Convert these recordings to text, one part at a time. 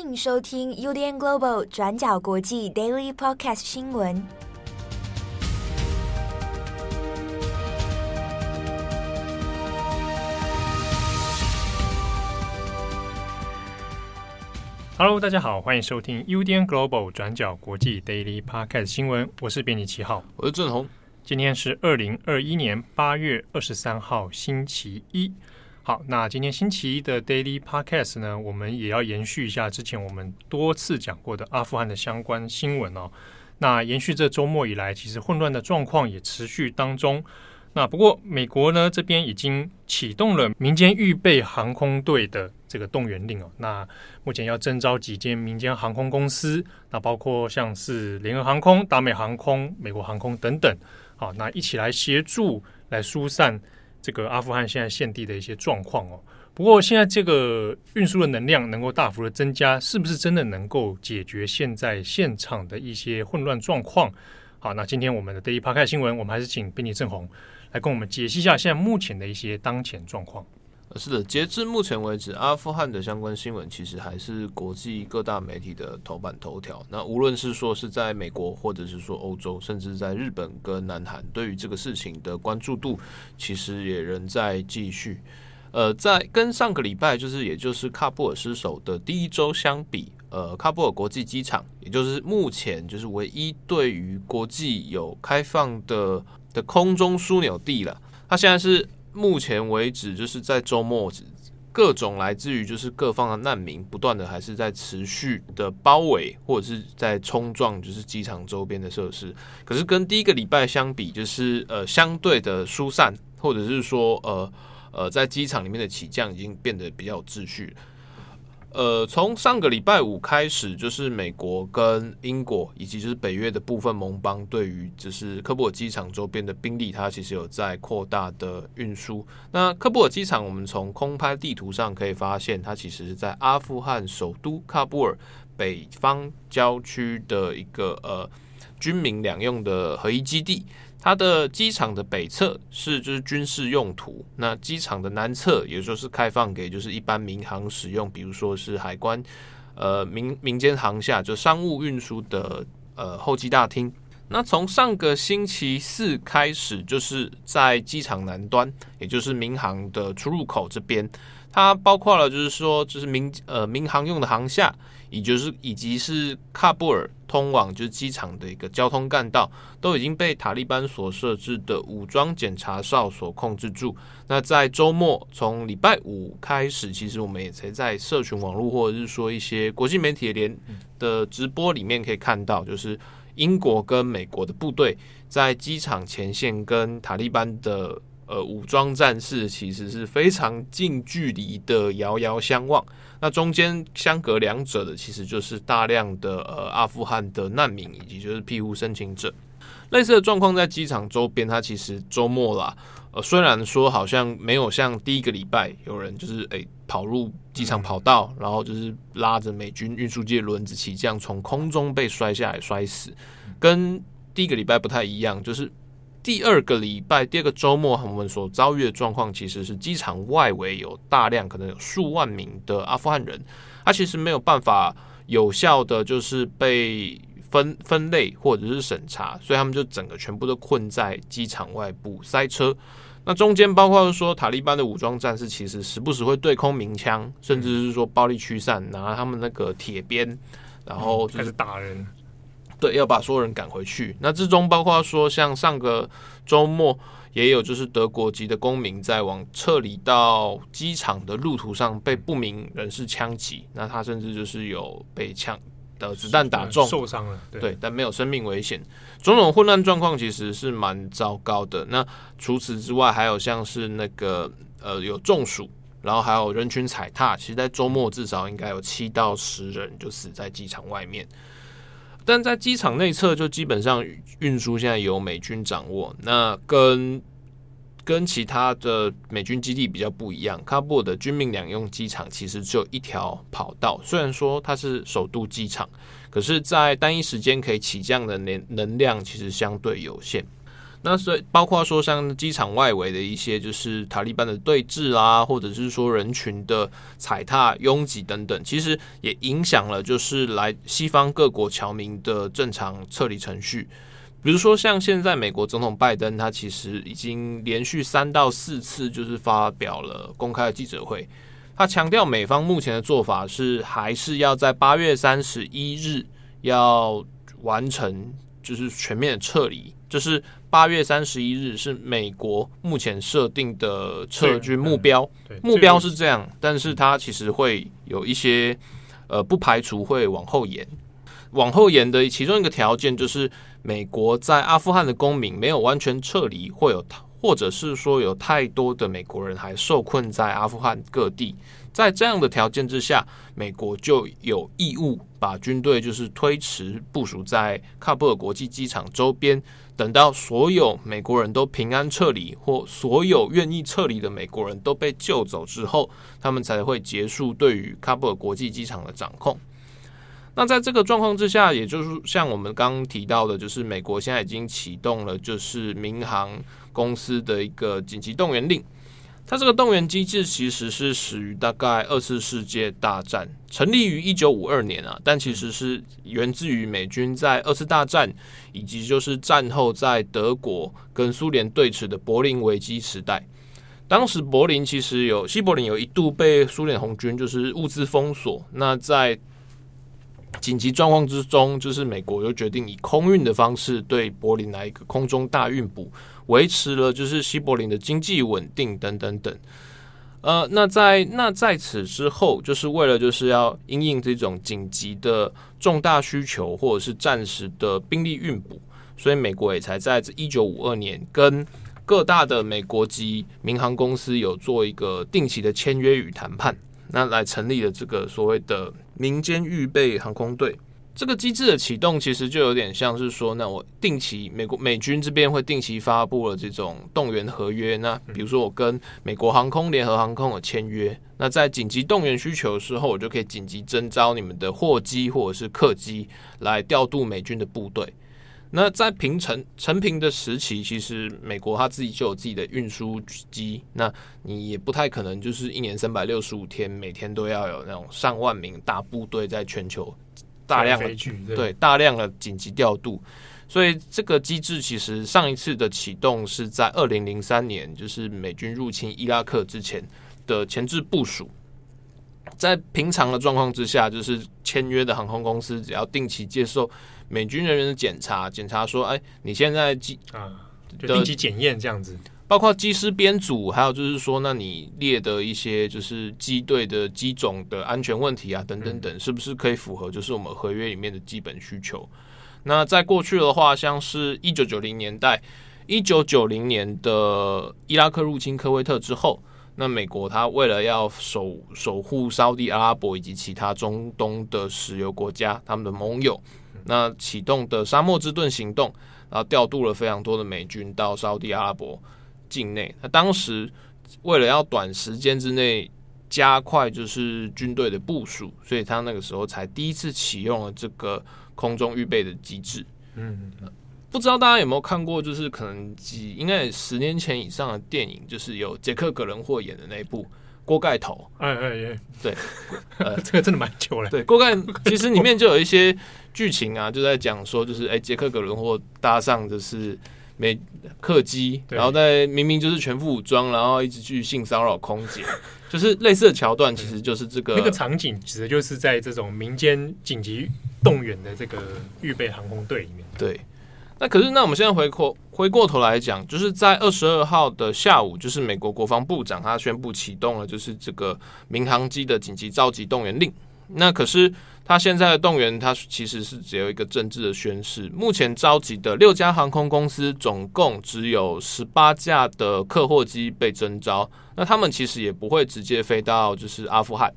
迎收听 UDN Global 转角国际 Daily Podcast 新闻。Hello，大家好，欢迎收听 UDN Global 转角国际 Daily Podcast 新闻。我是编辑七号，我是郑红。今天是二零二一年八月二十三号，星期一。好，那今天星期一的 Daily Podcast 呢，我们也要延续一下之前我们多次讲过的阿富汗的相关新闻哦。那延续这周末以来，其实混乱的状况也持续当中。那不过美国呢这边已经启动了民间预备航空队的这个动员令哦。那目前要征召几间民间航空公司，那包括像是联合航空、达美航空、美国航空等等，好，那一起来协助来疏散。这个阿富汗现在现地的一些状况哦，不过现在这个运输的能量能够大幅的增加，是不是真的能够解决现在现场的一些混乱状况？好，那今天我们的第一 part 开新闻，我们还是请编辑郑红来跟我们解析一下现在目前的一些当前状况。是的，截至目前为止，阿富汗的相关新闻其实还是国际各大媒体的头版头条。那无论是说是在美国，或者是说欧洲，甚至在日本跟南韩，对于这个事情的关注度，其实也仍在继续。呃，在跟上个礼拜，就是也就是喀布尔失守的第一周相比，呃，喀布尔国际机场，也就是目前就是唯一对于国际有开放的的空中枢纽地了，它现在是。目前为止，就是在周末，各种来自于就是各方的难民，不断的还是在持续的包围或者是在冲撞，就是机场周边的设施。可是跟第一个礼拜相比，就是呃相对的疏散，或者是说呃呃在机场里面的起降已经变得比较有秩序。呃，从上个礼拜五开始，就是美国跟英国以及就是北约的部分盟邦，对于就是喀布尔机场周边的兵力，它其实有在扩大的运输。那喀布尔机场，我们从空拍地图上可以发现，它其实是在阿富汗首都喀布尔北方郊区的一个呃军民两用的合一基地。它的机场的北侧是就是军事用途，那机场的南侧也就是开放给就是一般民航使用，比如说是海关，呃民民间航厦就商务运输的呃候机大厅。那从上个星期四开始，就是在机场南端，也就是民航的出入口这边，它包括了就是说就是民呃民航用的航厦。也就是以及是喀布尔通往就是机场的一个交通干道，都已经被塔利班所设置的武装检查哨所控制住。那在周末，从礼拜五开始，其实我们也才在社群网络或者是说一些国际媒体联的直播里面可以看到，就是英国跟美国的部队在机场前线跟塔利班的呃武装战士其实是非常近距离的遥遥相望。那中间相隔两者的，其实就是大量的呃阿富汗的难民以及就是庇护申请者。类似的状况在机场周边，它其实周末啦，呃虽然说好像没有像第一个礼拜有人就是诶、欸、跑入机场跑道，然后就是拉着美军运输机的轮子起降，从空中被摔下来摔死，跟第一个礼拜不太一样，就是。第二个礼拜，第二个周末，我们所遭遇的状况其实是机场外围有大量，可能有数万名的阿富汗人，他其实没有办法有效的就是被分分类或者是审查，所以他们就整个全部都困在机场外部塞车。那中间包括说塔利班的武装战士，其实时不时会对空鸣枪，甚至是说暴力驱散，拿他们那个铁鞭，然后就开始打人。对，要把所有人赶回去。那之中包括说，像上个周末也有，就是德国籍的公民在往撤离到机场的路途上被不明人士枪击，那他甚至就是有被枪的子弹打中，受伤了。对，对，但没有生命危险。种种混乱状况其实是蛮糟糕的。那除此之外，还有像是那个呃有中暑，然后还有人群踩踏。其实，在周末至少应该有七到十人就死在机场外面。但在机场内侧，就基本上运输现在由美军掌握。那跟跟其他的美军基地比较不一样，喀布尔的军民两用机场其实只有一条跑道。虽然说它是首都机场，可是，在单一时间可以起降的能能量其实相对有限。那所以包括说像机场外围的一些就是塔利班的对峙啦，或者是说人群的踩踏拥挤等等，其实也影响了就是来西方各国侨民的正常撤离程序。比如说像现在美国总统拜登，他其实已经连续三到四次就是发表了公开的记者会，他强调美方目前的做法是还是要在八月三十一日要完成就是全面的撤离。就是八月三十一日是美国目前设定的撤军目标，目标是这样，但是它其实会有一些呃，不排除会往后延。往后延的其中一个条件就是美国在阿富汗的公民没有完全撤离，或有或者是说有太多的美国人还受困在阿富汗各地。在这样的条件之下，美国就有义务把军队就是推迟部署在喀布尔国际机场周边。等到所有美国人都平安撤离，或所有愿意撤离的美国人都被救走之后，他们才会结束对于喀布尔国际机场的掌控。那在这个状况之下，也就是像我们刚提到的，就是美国现在已经启动了，就是民航公司的一个紧急动员令。它这个动员机制其实是始于大概二次世界大战，成立于一九五二年啊，但其实是源自于美军在二次大战以及就是战后在德国跟苏联对峙的柏林危机时代。当时柏林其实有西柏林有一度被苏联红军就是物资封锁，那在紧急状况之中，就是美国又决定以空运的方式对柏林来一个空中大运补。维持了就是西柏林的经济稳定等等等，呃，那在那在此之后，就是为了就是要因应这种紧急的重大需求或者是暂时的兵力运补，所以美国也才在这一九五二年跟各大的美国籍民航公司有做一个定期的签约与谈判，那来成立了这个所谓的民间预备航空队。这个机制的启动，其实就有点像是说，那我定期美国美军这边会定期发布了这种动员合约。那比如说我跟美国航空、联合航空有签约，那在紧急动员需求的时候，我就可以紧急征召你们的货机或者是客机来调度美军的部队。那在平成成平的时期，其实美国他自己就有自己的运输机，那你也不太可能就是一年三百六十五天，每天都要有那种上万名大部队在全球。大量的对，对大量的紧急调度，所以这个机制其实上一次的启动是在二零零三年，就是美军入侵伊拉克之前的前置部署。在平常的状况之下，就是签约的航空公司只要定期接受美军人员的检查，检查说，哎，你现在机啊，就定期检验这样子。包括机师编组，还有就是说，那你列的一些就是机队的机种的安全问题啊，等等等，是不是可以符合就是我们合约里面的基本需求？那在过去的话，像是一九九零年代，一九九零年的伊拉克入侵科威特之后，那美国他为了要守守护沙地阿拉伯以及其他中东的石油国家，他们的盟友，那启动的沙漠之盾行动，然后调度了非常多的美军到沙地阿拉伯。境内，那当时为了要短时间之内加快就是军队的部署，所以他那个时候才第一次启用了这个空中预备的机制。嗯，不知道大家有没有看过，就是可能几应该十年前以上的电影，就是有杰克·葛伦霍演的那一部《锅盖头》。哎哎哎，对，呃，这个真的蛮久了。对，锅盖其实里面就有一些剧情啊，就在讲说，就是哎，杰克·葛伦霍搭上就是。美客机，然后在明明就是全副武装，然后一直去性骚扰空姐，就是类似的桥段，其实就是这个那个场景，其实就是在这种民间紧急动员的这个预备航空队里面。对，那可是那我们现在回过回过头来讲，就是在二十二号的下午，就是美国国防部长他宣布启动了就是这个民航机的紧急召集动员令。那可是。他现在的动员，他其实是只有一个政治的宣示。目前召集的六家航空公司，总共只有十八架的客货机被征召。那他们其实也不会直接飞到就是阿富汗，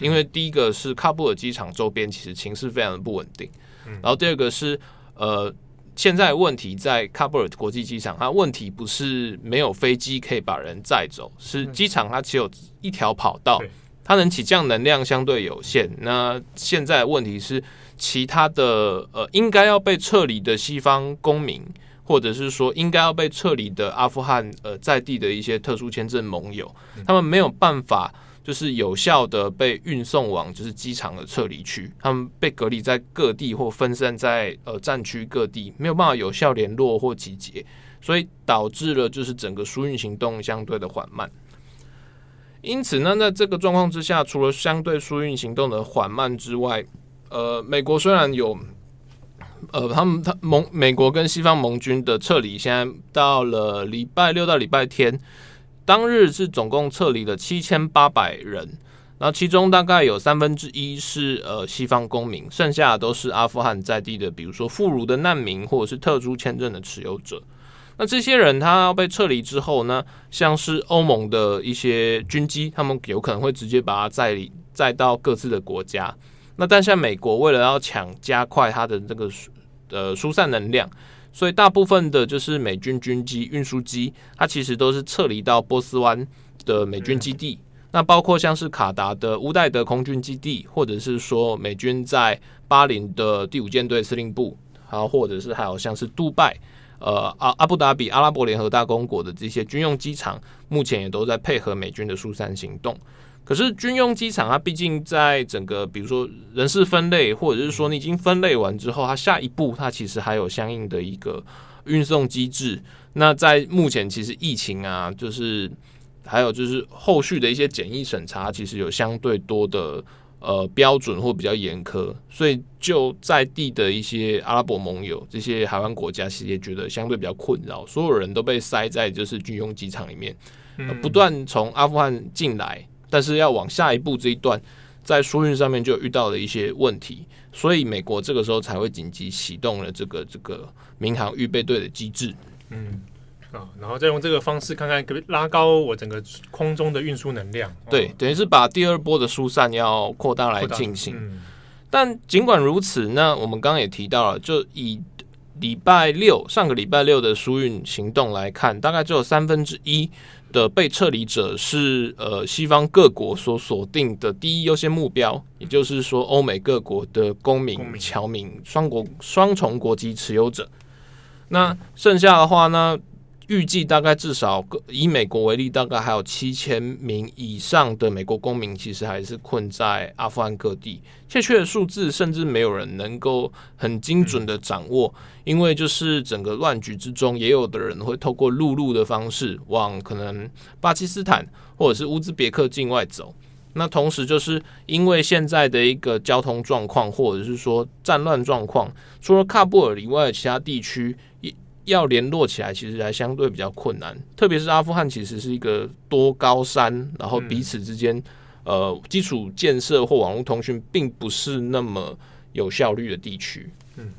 因为第一个是喀布尔机场周边其实情势非常的不稳定。然后第二个是呃，现在问题在喀布尔国际机场，它问题不是没有飞机可以把人载走，是机场它只有一条跑道。它能起降能量相对有限。那现在问题是，其他的呃，应该要被撤离的西方公民，或者是说应该要被撤离的阿富汗呃在地的一些特殊签证盟友，他们没有办法就是有效的被运送往就是机场的撤离区，他们被隔离在各地或分散在呃战区各地，没有办法有效联络或集结，所以导致了就是整个疏运行动相对的缓慢。因此呢，在这个状况之下，除了相对疏运行动的缓慢之外，呃，美国虽然有。呃，他们他盟美国跟西方盟军的撤离，现在到了礼拜六到礼拜天，当日是总共撤离了七千八百人，然后其中大概有三分之一是呃西方公民，剩下的都是阿富汗在地的，比如说妇孺的难民或者是特殊签证的持有者。那这些人他要被撤离之后呢，像是欧盟的一些军机，他们有可能会直接把他载载到各自的国家。那但像美国为了要抢加快它的这个呃疏散能量，所以大部分的就是美军军机运输机，它其实都是撤离到波斯湾的美军基地。那包括像是卡达的乌代德空军基地，或者是说美军在巴林的第五舰队司令部，还有或者是还有像是杜拜、呃阿阿布达比阿拉伯联合大公国的这些军用机场，目前也都在配合美军的疏散行动。可是军用机场，它毕竟在整个，比如说人事分类，或者是说你已经分类完之后，它下一步它其实还有相应的一个运送机制。那在目前其实疫情啊，就是还有就是后续的一些检疫审查，其实有相对多的呃标准或比较严苛，所以就在地的一些阿拉伯盟友，这些海湾国家其实也觉得相对比较困扰，所有人都被塞在就是军用机场里面，不断从阿富汗进来。但是要往下一步这一段，在疏运上面就遇到了一些问题，所以美国这个时候才会紧急启动了这个这个民航预备队的机制。嗯，啊，然后再用这个方式看看可不拉高我整个空中的运输能量。对，等于是把第二波的疏散要扩大来进行。嗯、但尽管如此，那我们刚刚也提到了，就以礼拜六上个礼拜六的疏运行动来看，大概只有三分之一。的被撤离者是呃西方各国所锁定的第一优先目标，也就是说欧美各国的公民、侨民、双国双重国籍持有者。那剩下的话呢？预计大概至少以美国为例，大概还有七千名以上的美国公民，其实还是困在阿富汗各地。确切的数字甚至没有人能够很精准的掌握，因为就是整个乱局之中，也有的人会透过陆路的方式往可能巴基斯坦或者是乌兹别克境外走。那同时就是因为现在的一个交通状况，或者是说战乱状况，除了喀布尔以外的其他地区，要联络起来，其实还相对比较困难，特别是阿富汗其实是一个多高山，然后彼此之间，呃，基础建设或网络通讯并不是那么有效率的地区。嗯，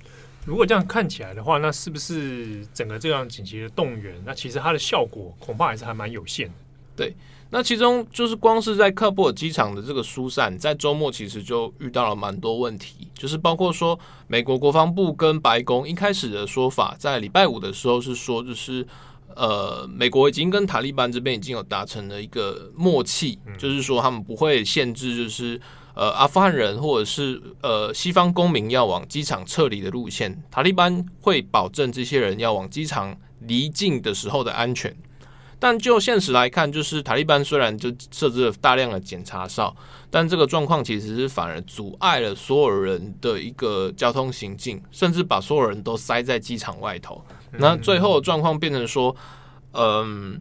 如果这样看起来的话，那是不是整个这样紧急的动员，那其实它的效果恐怕还是还蛮有限的。对。那其中就是光是在喀布尔机场的这个疏散，在周末其实就遇到了蛮多问题，就是包括说美国国防部跟白宫一开始的说法，在礼拜五的时候是说，就是呃，美国已经跟塔利班这边已经有达成了一个默契，就是说他们不会限制，就是呃阿富汗人或者是呃西方公民要往机场撤离的路线，塔利班会保证这些人要往机场离境的时候的安全。但就现实来看，就是塔利班虽然就设置了大量的检查哨，但这个状况其实是反而阻碍了所有人的一个交通行进，甚至把所有人都塞在机场外头。那最后的状况变成说，嗯，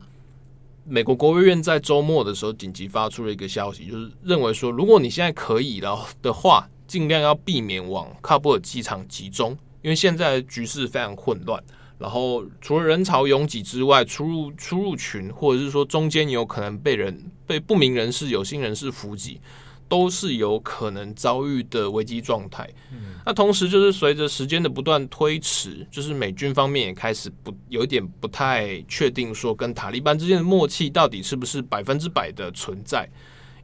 美国国务院在周末的时候紧急发出了一个消息，就是认为说，如果你现在可以了的话，尽量要避免往喀布尔机场集中，因为现在局势非常混乱。然后除了人潮拥挤之外，出入出入群，或者是说中间有可能被人被不明人士、有心人士伏击，都是有可能遭遇的危机状态。嗯。那同时就是随着时间的不断推迟，就是美军方面也开始不有一点不太确定，说跟塔利班之间的默契到底是不是百分之百的存在。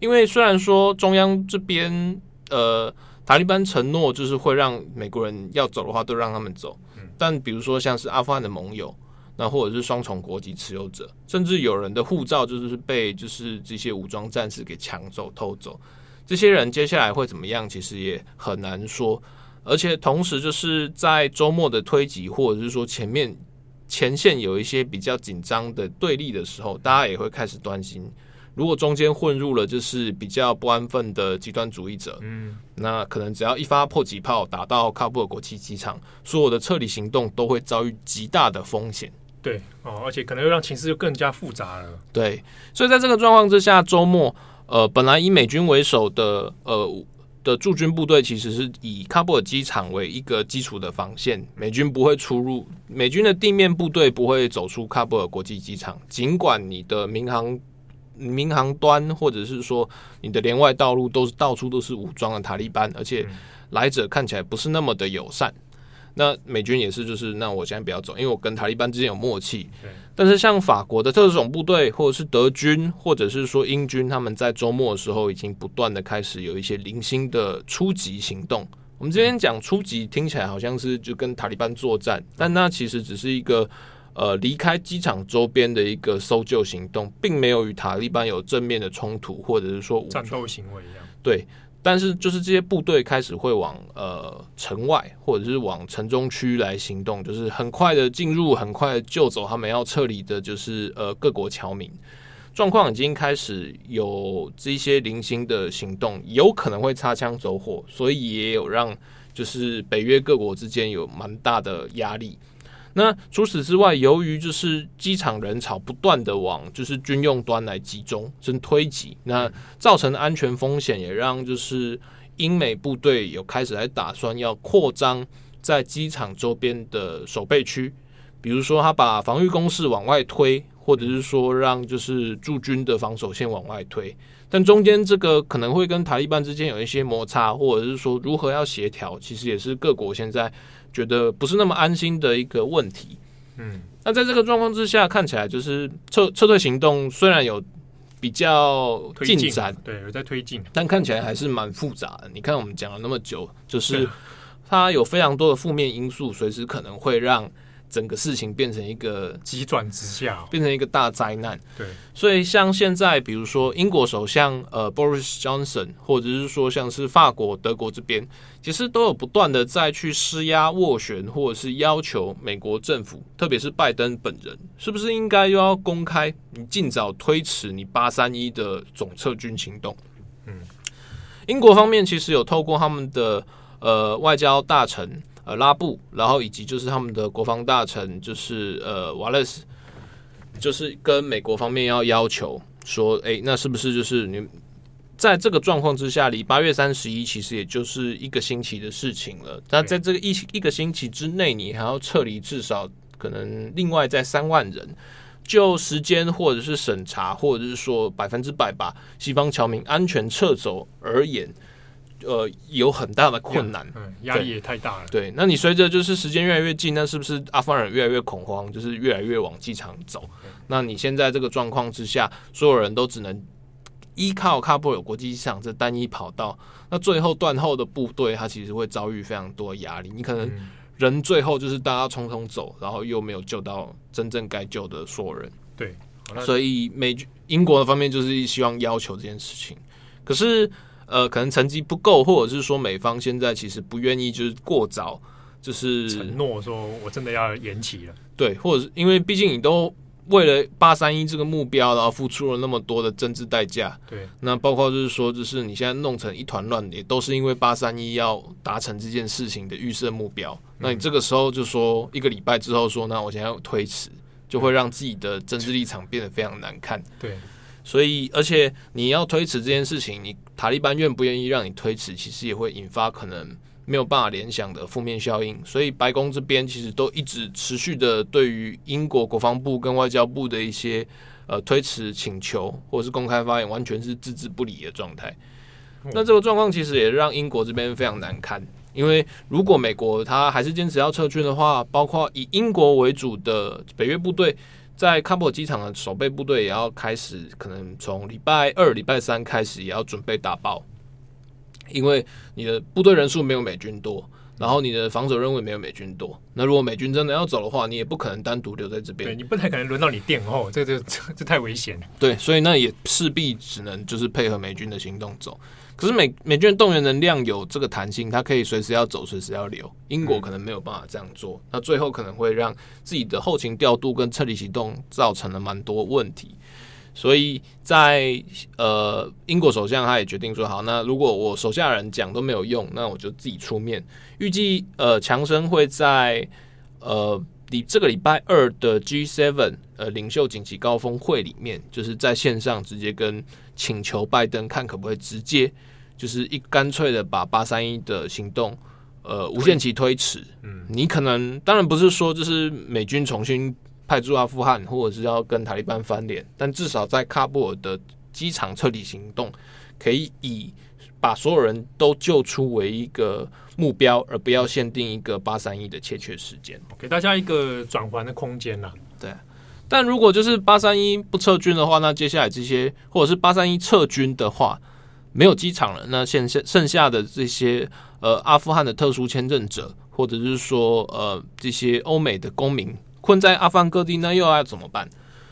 因为虽然说中央这边呃塔利班承诺就是会让美国人要走的话都让他们走。但比如说像是阿富汗的盟友，那或者是双重国籍持有者，甚至有人的护照就是被就是这些武装战士给抢走偷走，这些人接下来会怎么样，其实也很难说。而且同时就是在周末的推挤，或者是说前面前线有一些比较紧张的对立的时候，大家也会开始担心，如果中间混入了就是比较不安分的极端主义者，嗯，那可能只要一发迫击炮打到喀布尔国际机场，所有的撤离行动都会遭遇极大的风险。对哦，而且可能又让情势就更加复杂了。对，所以在这个状况之下，周末呃，本来以美军为首的呃的驻军部队，其实是以喀布尔机场为一个基础的防线，美军不会出入，美军的地面部队不会走出喀布尔国际机场，尽管你的民航民航端或者是说你的连外道路都是到处都是武装的塔利班，而且来者看起来不是那么的友善。那美军也是，就是那我现在不要走，因为我跟塔利班之间有默契。但是像法国的特种部队，或者是德军，或者是说英军，他们在周末的时候已经不断的开始有一些零星的初级行动。我们这边讲初级，听起来好像是就跟塔利班作战，但那其实只是一个呃离开机场周边的一个搜救行动，并没有与塔利班有正面的冲突，或者是说战斗行为一样。对。但是，就是这些部队开始会往呃城外或者是往城中区来行动，就是很快的进入，很快的救走他们要撤离的，就是呃各国侨民。状况已经开始有这些零星的行动，有可能会擦枪走火，所以也有让就是北约各国之间有蛮大的压力。那除此之外，由于就是机场人潮不断的往就是军用端来集中，甚至推挤，那造成的安全风险也让就是英美部队有开始来打算要扩张在机场周边的守备区，比如说他把防御工事往外推，或者是说让就是驻军的防守线往外推，但中间这个可能会跟塔利班之间有一些摩擦，或者是说如何要协调，其实也是各国现在。觉得不是那么安心的一个问题，嗯，那在这个状况之下，看起来就是撤撤退行动虽然有比较进展，对，有在推进，但看起来还是蛮复杂的。你看，我们讲了那么久，就是它有非常多的负面因素，随时可能会让。整个事情变成一个急转直下，变成一个大灾难。对，所以像现在，比如说英国首相呃 Boris Johnson，或者是说像是法国、德国这边，其实都有不断的在去施压、斡旋，或者是要求美国政府，特别是拜登本人，是不是应该又要公开你尽早推迟你八三一的总撤军行动？嗯，英国方面其实有透过他们的呃外交大臣。呃，拉布，然后以及就是他们的国防大臣，就是呃，瓦勒斯，就是跟美国方面要要求说，哎，那是不是就是你在这个状况之下，离八月三十一其实也就是一个星期的事情了。那在这个一一个星期之内，你还要撤离至少可能另外在三万人，就时间或者是审查，或者是说百分之百把西方侨民安全撤走而言。呃，有很大的困难，嗯，压力也太大了。对，那你随着就是时间越来越近，那是不是阿富汗人越来越恐慌，就是越来越往机场走？那你现在这个状况之下，所有人都只能依靠喀布尔国际机场这单一跑道，那最后断后的部队，它其实会遭遇非常多压力。你可能人最后就是大家匆匆走，然后又没有救到真正该救的所有人。对，所以美英国的方面就是希望要求这件事情，可是。呃，可能成绩不够，或者是说美方现在其实不愿意，就是过早，就是承诺说我真的要延期了。对，或者是因为毕竟你都为了八三一这个目标，然后付出了那么多的政治代价。对，那包括就是说，就是你现在弄成一团乱，也都是因为八三一要达成这件事情的预设目标。那你这个时候就说一个礼拜之后说，那我现在要推迟，就会让自己的政治立场变得非常难看。对。所以，而且你要推迟这件事情，你塔利班愿不愿意让你推迟，其实也会引发可能没有办法联想的负面效应。所以，白宫这边其实都一直持续的对于英国国防部跟外交部的一些呃推迟请求或者是公开发言，完全是置之不理的状态。那这个状况其实也让英国这边非常难堪，因为如果美国他还是坚持要撤军的话，包括以英国为主的北约部队。在喀布尔机场的守备部队也要开始，可能从礼拜二、礼拜三开始也要准备打包，因为你的部队人数没有美军多，然后你的防守任务也没有美军多。那如果美军真的要走的话，你也不可能单独留在这边，对，你不太可能轮到你殿后，这这这这太危险。对，所以那也势必只能就是配合美军的行动走。可是美美军的动员能量有这个弹性，它可以随时要走，随时要留。英国可能没有办法这样做，那最后可能会让自己的后勤调度跟撤离行动造成了蛮多问题。所以在呃，英国首相他也决定说，好，那如果我手下人讲都没有用，那我就自己出面。预计呃，强生会在呃，礼这个礼拜二的 G7 呃领袖紧急高峰会里面，就是在线上直接跟请求拜登看可不可以直接就是一干脆的把八三一的行动呃无限期推迟。嗯，你可能当然不是说就是美军重新。派驻阿富汗，或者是要跟塔利班翻脸，但至少在喀布尔的机场撤离行动，可以以把所有人都救出为一个目标，而不要限定一个八三一的确切时间，给大家一个转圜的空间呐。对，但如果就是八三一不撤军的话，那接下来这些，或者是八三一撤军的话，没有机场了，那现下剩下的这些呃阿富汗的特殊签证者，或者是说呃这些欧美的公民。困在阿富汗各地，那又要怎么办？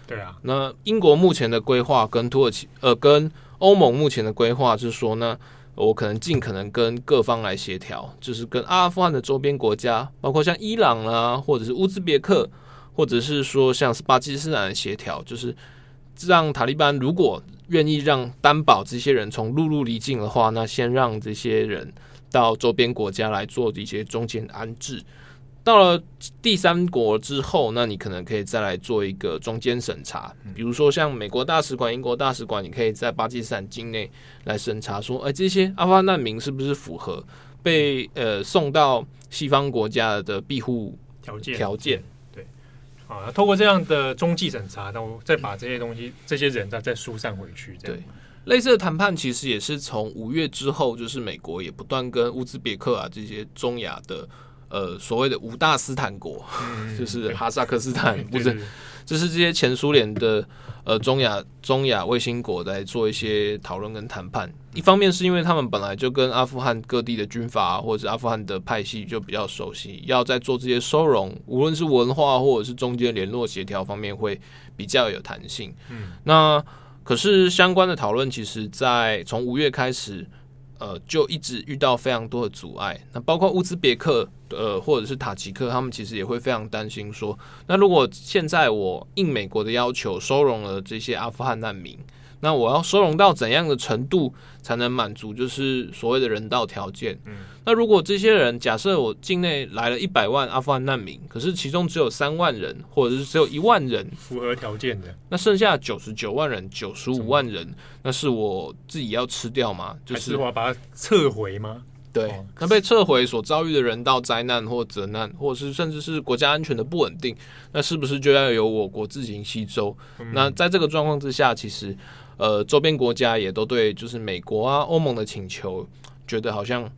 对啊，那英国目前的规划跟土耳其呃，跟欧盟目前的规划是说呢，我可能尽可能跟各方来协调，就是跟阿富汗的周边国家，包括像伊朗啊，或者是乌兹别克，或者是说像是巴基斯坦的协调，就是让塔利班如果愿意让担保这些人从陆路离境的话，那先让这些人到周边国家来做一些中间安置。到了第三国之后，那你可能可以再来做一个中间审查，比如说像美国大使馆、英国大使馆，你可以在巴基斯坦境内来审查，说，哎，这些阿富汗难民是不是符合被呃送到西方国家的庇护条件？条件对，啊，透过这样的中继审查，然后再把这些东西、这些人再再疏散回去。对，类似的谈判其实也是从五月之后，就是美国也不断跟乌兹别克啊这些中亚的。呃，所谓的五大斯坦国，嗯、就是哈萨克斯坦，不是，就是这些前苏联的呃中亚中亚卫星国在做一些讨论跟谈判。一方面是因为他们本来就跟阿富汗各地的军阀或者阿富汗的派系就比较熟悉，要在做这些收容，无论是文化或者是中间联络协调方面会比较有弹性。嗯，那可是相关的讨论，其实在从五月开始。呃，就一直遇到非常多的阻碍。那包括乌兹别克，呃，或者是塔吉克，他们其实也会非常担心说，那如果现在我应美国的要求收容了这些阿富汗难民。那我要收容到怎样的程度才能满足就是所谓的人道条件？嗯，那如果这些人假设我境内来了一百万阿富汗难民，可是其中只有三万人或者是只有一万人符合条件的，那剩下九十九万人、九十五万人，那是我自己要吃掉吗？就是我要把它撤回吗？对，那被撤回所遭遇的人道灾难或责难，或者是甚至是国家安全的不稳定，那是不是就要由我国自行吸收？嗯、那在这个状况之下，其实。呃，周边国家也都对，就是美国啊、欧盟的请求，觉得好像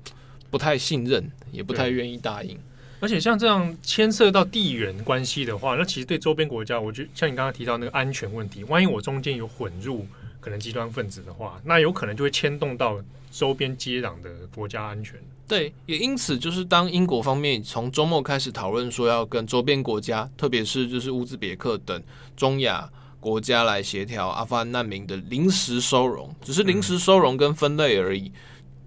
不太信任，也不太愿意答应。而且像这样牵涉到地缘关系的话，那其实对周边国家，我觉得像你刚刚提到那个安全问题，万一我中间有混入可能极端分子的话，那有可能就会牵动到周边接壤的国家安全。对，也因此就是当英国方面从周末开始讨论说要跟周边国家，特别是就是乌兹别克等中亚。国家来协调阿富汗难民的临时收容，只是临时收容跟分类而已。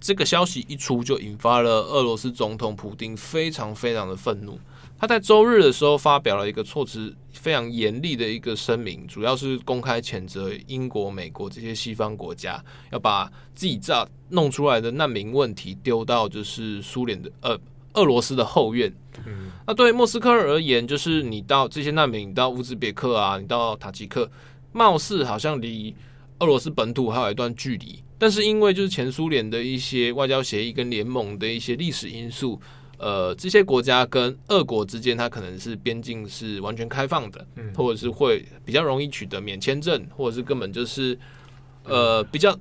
这个消息一出，就引发了俄罗斯总统普京非常非常的愤怒。他在周日的时候发表了一个措辞非常严厉的一个声明，主要是公开谴责英国、美国这些西方国家要把自己炸弄出来的难民问题丢到就是苏联的呃。俄罗斯的后院，嗯，那对莫斯科而言，就是你到这些难民，你到乌兹别克啊，你到塔吉克，貌似好像离俄罗斯本土还有一段距离，但是因为就是前苏联的一些外交协议跟联盟的一些历史因素，呃，这些国家跟俄国之间，它可能是边境是完全开放的，嗯，或者是会比较容易取得免签证，或者是根本就是呃比较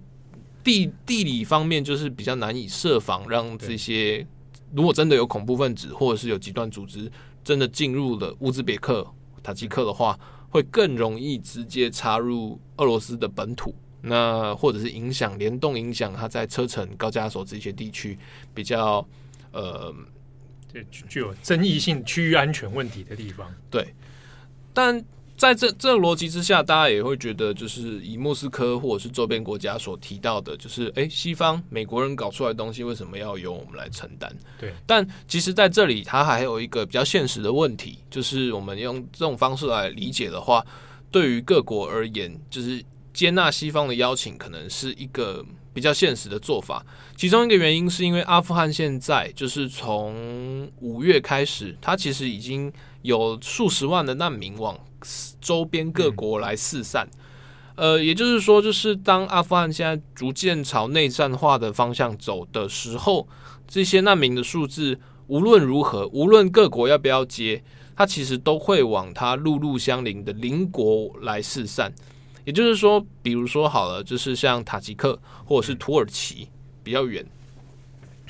地地理方面就是比较难以设防让这些。如果真的有恐怖分子，或者是有极端组织真的进入了乌兹别克、塔吉克的话，会更容易直接插入俄罗斯的本土，那或者是影响联动影响它在车臣、高加索这些地区比较呃，具有争议性区域安全问题的地方。对，但在这这个逻辑之下，大家也会觉得，就是以莫斯科或者是周边国家所提到的，就是诶，西方美国人搞出来的东西，为什么要由我们来承担？对。但其实在这里，它还有一个比较现实的问题，就是我们用这种方式来理解的话，对于各国而言，就是接纳西方的邀请，可能是一个比较现实的做法。其中一个原因是因为阿富汗现在就是从五月开始，它其实已经有数十万的难民往周边各国来四散，呃，也就是说，就是当阿富汗现在逐渐朝内战化的方向走的时候，这些难民的数字无论如何，无论各国要不要接，它其实都会往它陆路相邻的邻国来四散。也就是说，比如说好了，就是像塔吉克或者是土耳其比较远。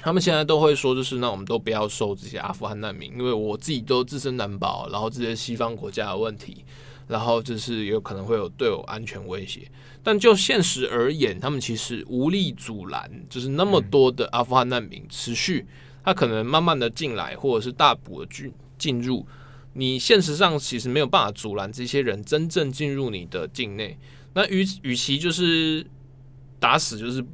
他们现在都会说，就是那我们都不要收这些阿富汗难民，因为我自己都自身难保，然后这些西方国家的问题，然后就是有可能会有对我安全威胁。但就现实而言，他们其实无力阻拦，就是那么多的阿富汗难民持续，他可能慢慢的进来，或者是大补的进进入，你现实上其实没有办法阻拦这些人真正进入你的境内。那与与其就是打死，就是。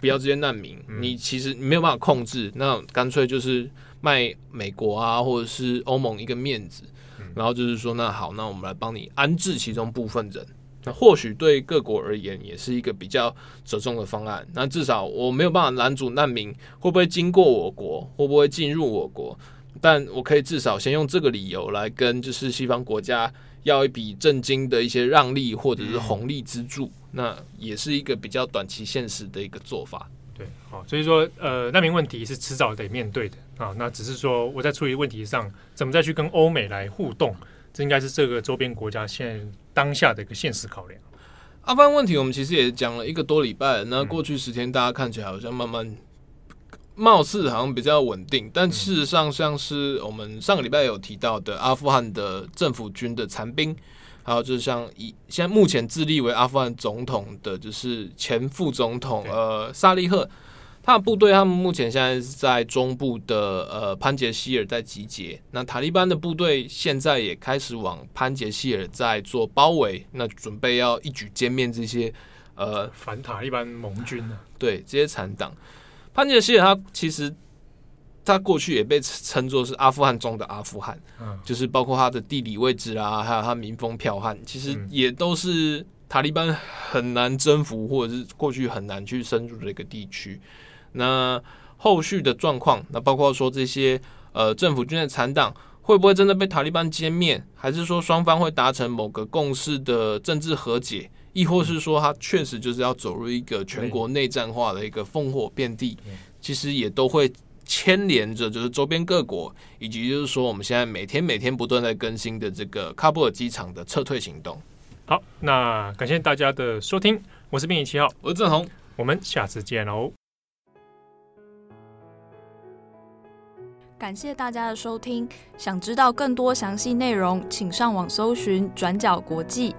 不要这些难民，你其实没有办法控制，那干脆就是卖美国啊，或者是欧盟一个面子，然后就是说，那好，那我们来帮你安置其中部分人，那或许对各国而言也是一个比较折中的方案。那至少我没有办法拦阻难民会不会经过我国，会不会进入我国，但我可以至少先用这个理由来跟就是西方国家要一笔震惊的一些让利或者是红利资助。那也是一个比较短期现实的一个做法，对，好，所以说，呃，难民问题是迟早得面对的啊。那只是说我在处理问题上，怎么再去跟欧美来互动，这应该是这个周边国家现在当下的一个现实考量。阿富汗问题，我们其实也讲了一个多礼拜，那过去十天，大家看起来好像慢慢，貌似好像比较稳定，但事实上，像是我们上个礼拜有提到的，阿富汗的政府军的残兵。还有就是像以现在目前自立为阿富汗总统的，就是前副总统呃萨利赫，他的部队他们目前现在是在中部的呃潘杰希尔在集结。那塔利班的部队现在也开始往潘杰希尔在做包围，那准备要一举歼灭这些呃反塔利班盟军呢？对，这些残党。潘杰希尔他其实。他过去也被称作是阿富汗中的阿富汗，嗯，就是包括他的地理位置啊，还有他民风剽悍，其实也都是塔利班很难征服，或者是过去很难去深入的一个地区。那后续的状况，那包括说这些呃政府军的残党会不会真的被塔利班歼灭，还是说双方会达成某个共识的政治和解，亦或是说他确实就是要走入一个全国内战化的一个烽火遍地，其实也都会。牵连着就是周边各国，以及就是说我们现在每天每天不断在更新的这个喀布尔机场的撤退行动。好，那感谢大家的收听，我是编辑七号，我是郑红，我们下次见喽。感谢大家的收听，想知道更多详细内容，请上网搜寻转角国际。